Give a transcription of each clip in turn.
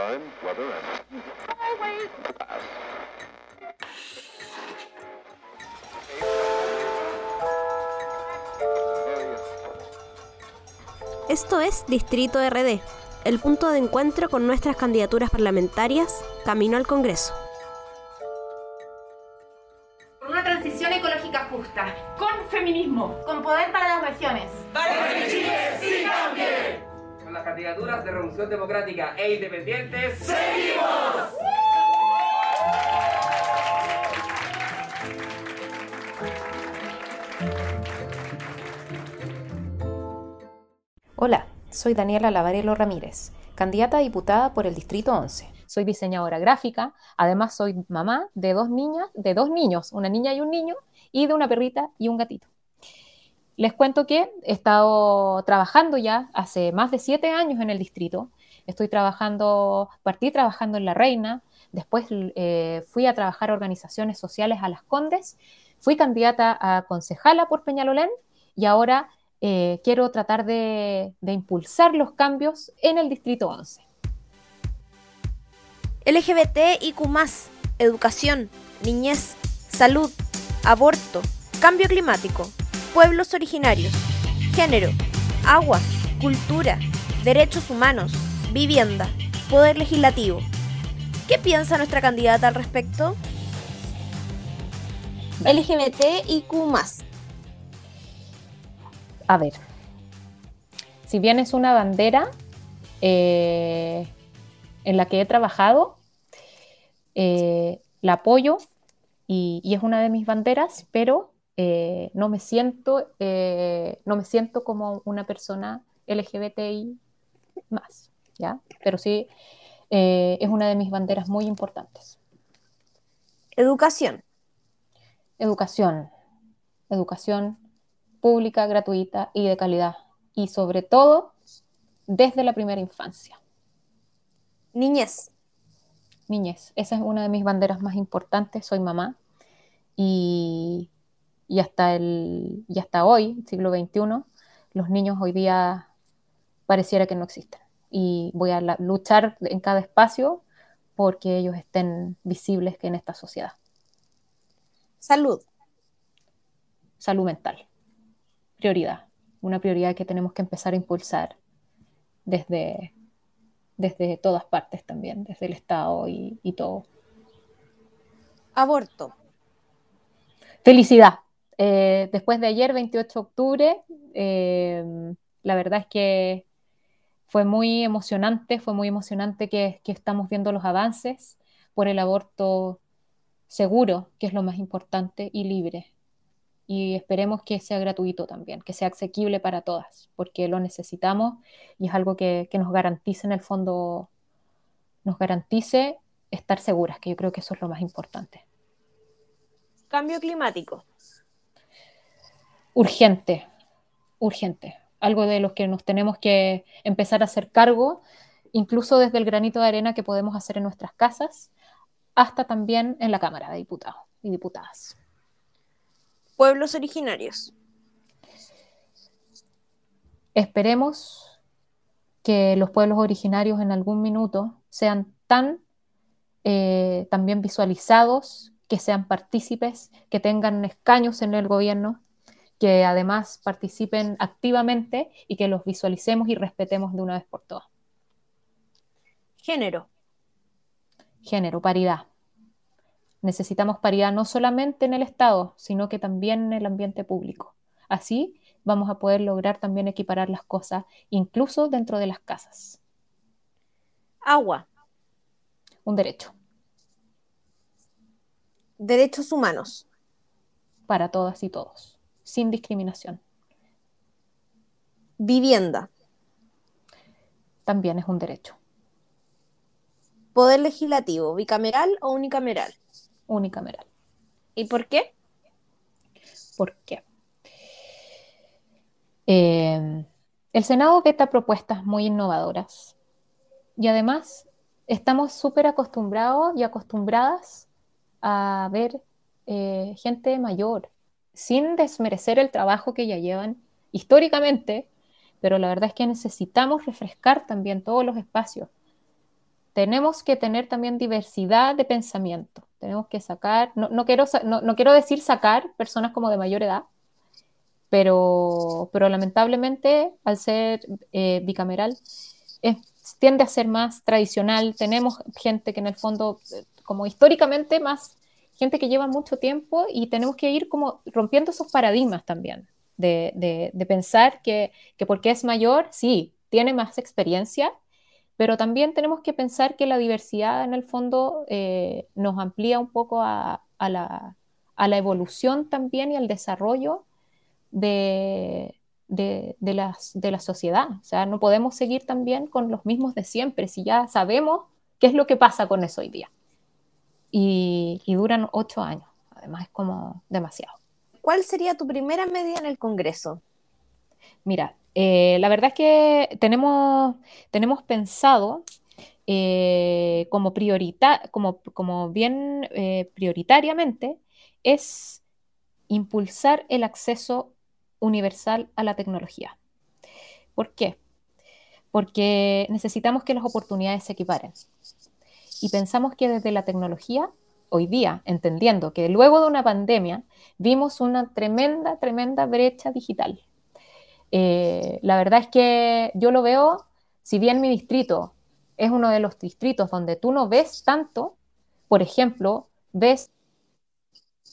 time, weather, and always. Esto es Distrito RD, el punto de encuentro con nuestras candidaturas parlamentarias camino al Congreso. Con una transición ecológica justa, con feminismo, con poder para las regiones. Con las candidaturas de Revolución Democrática e Independientes. Hola, soy Daniela Lavarelo Ramírez, candidata a diputada por el Distrito 11. Soy diseñadora gráfica, además soy mamá de dos niñas, de dos niños, una niña y un niño, y de una perrita y un gatito. Les cuento que he estado trabajando ya hace más de siete años en el distrito. Estoy trabajando, partí trabajando en La Reina, después eh, fui a trabajar organizaciones sociales a Las Condes, fui candidata a concejala por Peñalolén y ahora eh, quiero tratar de, impulsar los cambios en el Distrito 11. LGBTIQ, educación, niñez, salud, aborto, cambio climático, pueblos originarios, género, agua, cultura, derechos humanos, vivienda, poder legislativo. ¿Qué piensa nuestra candidata al respecto? LGBTIQ. A ver, si bien es una bandera eh, en la que he trabajado, eh, la apoyo y, y es una de mis banderas, pero eh, no me siento, eh, no me siento como una persona LGBTI más, ¿ya? Pero sí eh, es una de mis banderas muy importantes. Educación. Educación, educación pública, gratuita y de calidad. Y sobre todo, desde la primera infancia. Niñez. Niñez, esa es una de mis banderas más importantes. Soy mamá y, y hasta, el, y hasta hoy, siglo XXI, los niños hoy día pareciera que no existen. Y voy a la- luchar en cada espacio porque ellos estén visibles en esta sociedad. Salud. Salud mental, prioridad, una prioridad que tenemos que empezar a impulsar desde, desde todas partes también, desde el Estado y, y todo. Aborto. Felicidad. Eh, después de ayer, 28 de octubre, eh, la verdad es que fue muy emocionante, fue muy emocionante que, estamos viendo los avances por el aborto seguro, que es lo más importante, y libre. Y esperemos que sea gratuito también, que sea asequible para todas, porque lo necesitamos y es algo que, que nos garantice en el fondo, nos garantice estar seguras, que yo creo que eso es lo más importante. Cambio climático. Urgente, urgente, algo de lo que nos tenemos que empezar a hacer cargo, incluso desde el granito de arena que podemos hacer en nuestras casas, hasta también en la Cámara de Diputados y Diputadas. Pueblos originarios. Esperemos que los pueblos originarios en algún minuto sean tan eh, también visualizados, que sean partícipes, que tengan escaños en el gobierno, que además participen activamente y que los visualicemos y respetemos de una vez por todas. Género. Género, paridad. Necesitamos paridad no solamente en el Estado, sino que también en el ambiente público. Así vamos a poder lograr también equiparar las cosas, incluso dentro de las casas. Agua. Un derecho Derechos humanos. para todas y todos, sin discriminación. Vivienda. También es un derecho Poder legislativo. ¿Bicameral o unicameral? unicameral. ¿Y por qué? ¿Por qué? Eh, el Senado veta propuestas muy innovadoras y además estamos súper acostumbrados y acostumbradas a ver eh, gente mayor, sin desmerecer el trabajo que ya llevan históricamente, pero la verdad es que necesitamos refrescar también todos los espacios. tenemos que tener también diversidad de pensamiento. Tenemos que sacar, no, quiero, no, quiero decir sacar personas como de mayor edad, pero, pero lamentablemente al ser eh, bicameral tiende a ser más tradicional. Tenemos gente que en el fondo, eh, como históricamente, más gente que lleva mucho tiempo y tenemos que ir como rompiendo esos paradigmas también, de, de, pensar que, que porque es mayor, sí, tiene más experiencia, pero también tenemos que pensar que la diversidad en el fondo eh, nos amplía un poco a, la, a, la, evolución también y al desarrollo de, de, de, las, de, la sociedad. O sea, no podemos seguir también con los mismos de siempre si ya sabemos qué es lo que pasa con eso hoy día. Y, y duran ocho años, además es como demasiado. ¿Cuál sería tu primera medida en el Congreso? Mira, eh, la verdad es que tenemos, tenemos pensado eh, como, priorita, como, como bien eh, prioritariamente es impulsar el acceso universal a la tecnología. ¿Por qué? Porque necesitamos que las oportunidades se equiparen. Y pensamos que desde la tecnología, hoy día, entendiendo que luego de una pandemia, vimos una tremenda, tremenda brecha digital. Eh, la verdad es que yo lo veo, si bien mi distrito es uno de los distritos donde tú no ves tanto, por ejemplo, ves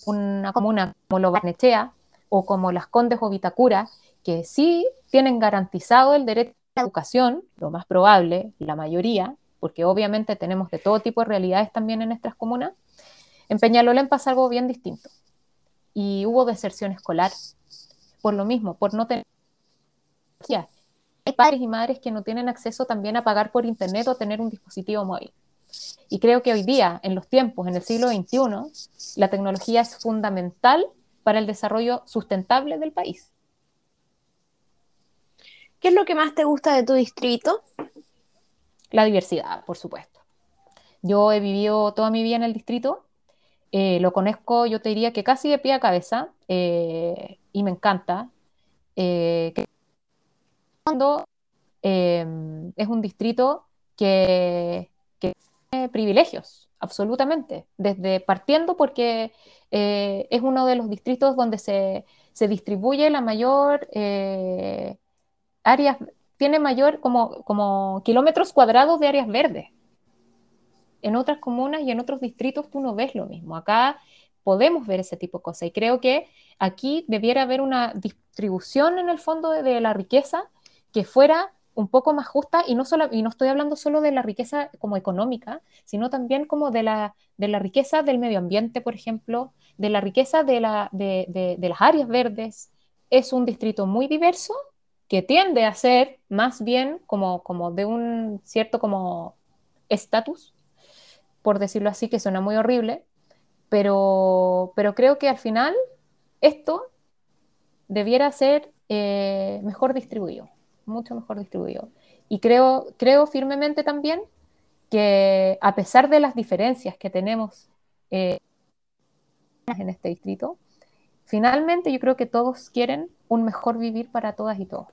una comuna como Lo Barnechea o como Las Condes o Vitacura, que sí tienen garantizado el derecho a la educación, lo más probable, la mayoría, porque obviamente tenemos de todo tipo de realidades también en nuestras comunas, en Peñalolén pasa algo bien distinto. Y hubo deserción escolar por lo mismo, por no tener hay padres y madres que no tienen acceso también a pagar por internet o tener un dispositivo móvil. Y creo que hoy día, en los tiempos, en el siglo XXI, la tecnología es fundamental para el desarrollo sustentable del país. ¿Qué es lo que más te gusta de tu distrito? La diversidad, por supuesto. Yo he vivido toda mi vida en el distrito, eh, lo conozco, yo te diría que casi de pie a cabeza, eh, y me encanta. Eh, Em, es un distrito que, tiene privilegios, absolutamente, desde partiendo porque es uno de los distritos donde se, distribuye la mayor áreas, tiene mayor como, como kilómetros cuadrados de áreas verdes. En otras comunas y en otros distritos tú no ves lo mismo. Acá podemos ver ese tipo de cosas y creo que aquí debiera haber una distribución en el fondo de la riqueza que fuera un poco más justa y no, solo, y no estoy hablando solo de la riqueza como económica, sino también como de la, de la riqueza del medio ambiente, por ejemplo, de la riqueza de, la, de, de, las áreas verdes. Es un distrito muy diverso que tiende a ser más bien como, como de un cierto como estatus, por decirlo así, que suena muy horrible, pero, pero creo que al final esto debiera ser eh, mejor distribuido mucho mejor distribuido. Y creo, creo firmemente también que a pesar de las diferencias que tenemos eh, en este distrito, finalmente yo creo que todos quieren un mejor vivir para todas y todos.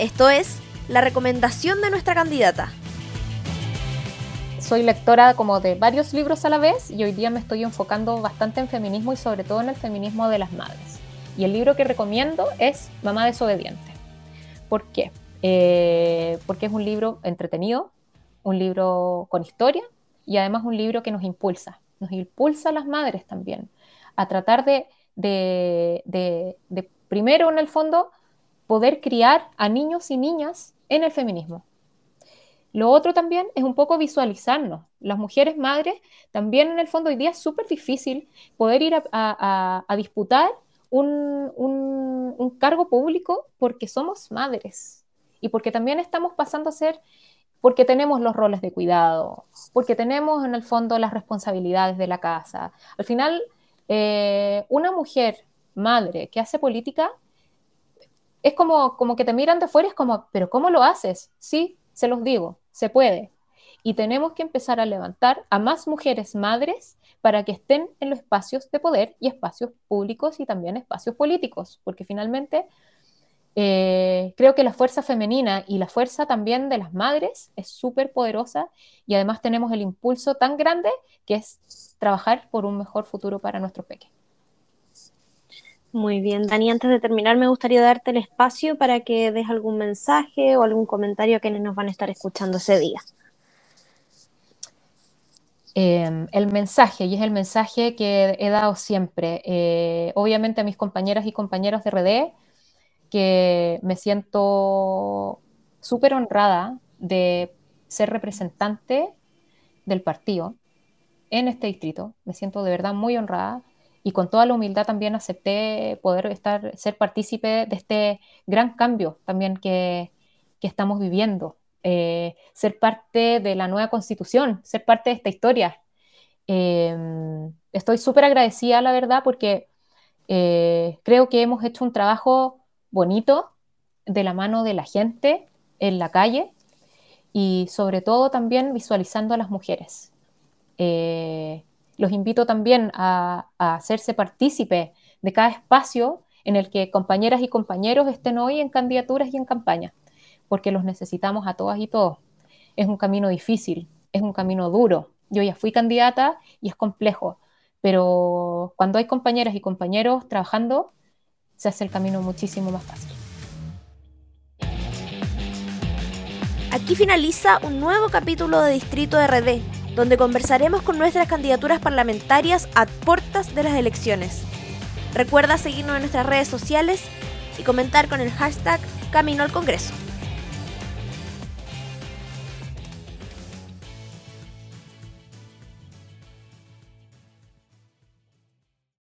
Esto es la recomendación de nuestra candidata. Soy lectora como de varios libros a la vez y hoy día me estoy enfocando bastante en feminismo y sobre todo en el feminismo de las madres. Y el libro que recomiendo es Mamá desobediente. ¿Por qué? Eh, porque es un libro entretenido, un libro con historia y además un libro que nos impulsa, nos impulsa a las madres también a tratar de, de, primero en el fondo, poder criar a niños y niñas en el feminismo. Lo otro también es un poco visualizarnos. Las mujeres madres también en el fondo hoy día es súper difícil poder ir a disputar un, cargo público porque somos madres y porque también estamos pasando a ser, porque tenemos los roles de cuidado, porque tenemos en el fondo las responsabilidades de la casa. Al final, eh, una mujer madre que hace política es como, como que te miran de fuera, es como, pero ¿cómo lo haces? Sí, se los digo, se puede. Y tenemos que empezar a levantar a más mujeres madres para que estén en los espacios de poder y espacios públicos y también espacios políticos, porque finalmente eh, creo que la fuerza femenina y la fuerza también de las madres es súper poderosa y además tenemos el impulso tan grande que es trabajar por un mejor futuro para nuestros pequeños. Muy bien, Dani, antes de terminar me gustaría darte el espacio para que des algún mensaje o algún comentario a quienes nos van a estar escuchando ese día. Em, el mensaje, y es el mensaje que he dado siempre, eh, obviamente a mis compañeras y compañeros de RD, que me siento súper honrada de ser representante del partido en este distrito. Me siento de verdad muy honrada y con toda la humildad también acepté poder estar, ser partícipe de este gran cambio también que, que estamos viviendo. Eh, ser parte de la nueva constitución, ser parte de esta historia. Em, estoy súper agradecida, la verdad, porque eh, creo que hemos hecho un trabajo bonito de la mano de la gente en la calle y sobre todo también visualizando a las mujeres. Eh, los invito también a, hacerse partícipe de cada espacio en el que compañeras y compañeros estén hoy en candidaturas y en campaña, porque los necesitamos a todas y todos. Es un camino difícil, es un camino duro. Yo ya fui candidata y es complejo, pero cuando hay compañeras y compañeros trabajando, se hace el camino muchísimo más fácil. Aquí finaliza un nuevo capítulo de Distrito RD, donde conversaremos con nuestras candidaturas parlamentarias a puertas de las elecciones. Recuerda seguirnos en nuestras redes sociales y comentar con el hashtag Camino al Congreso.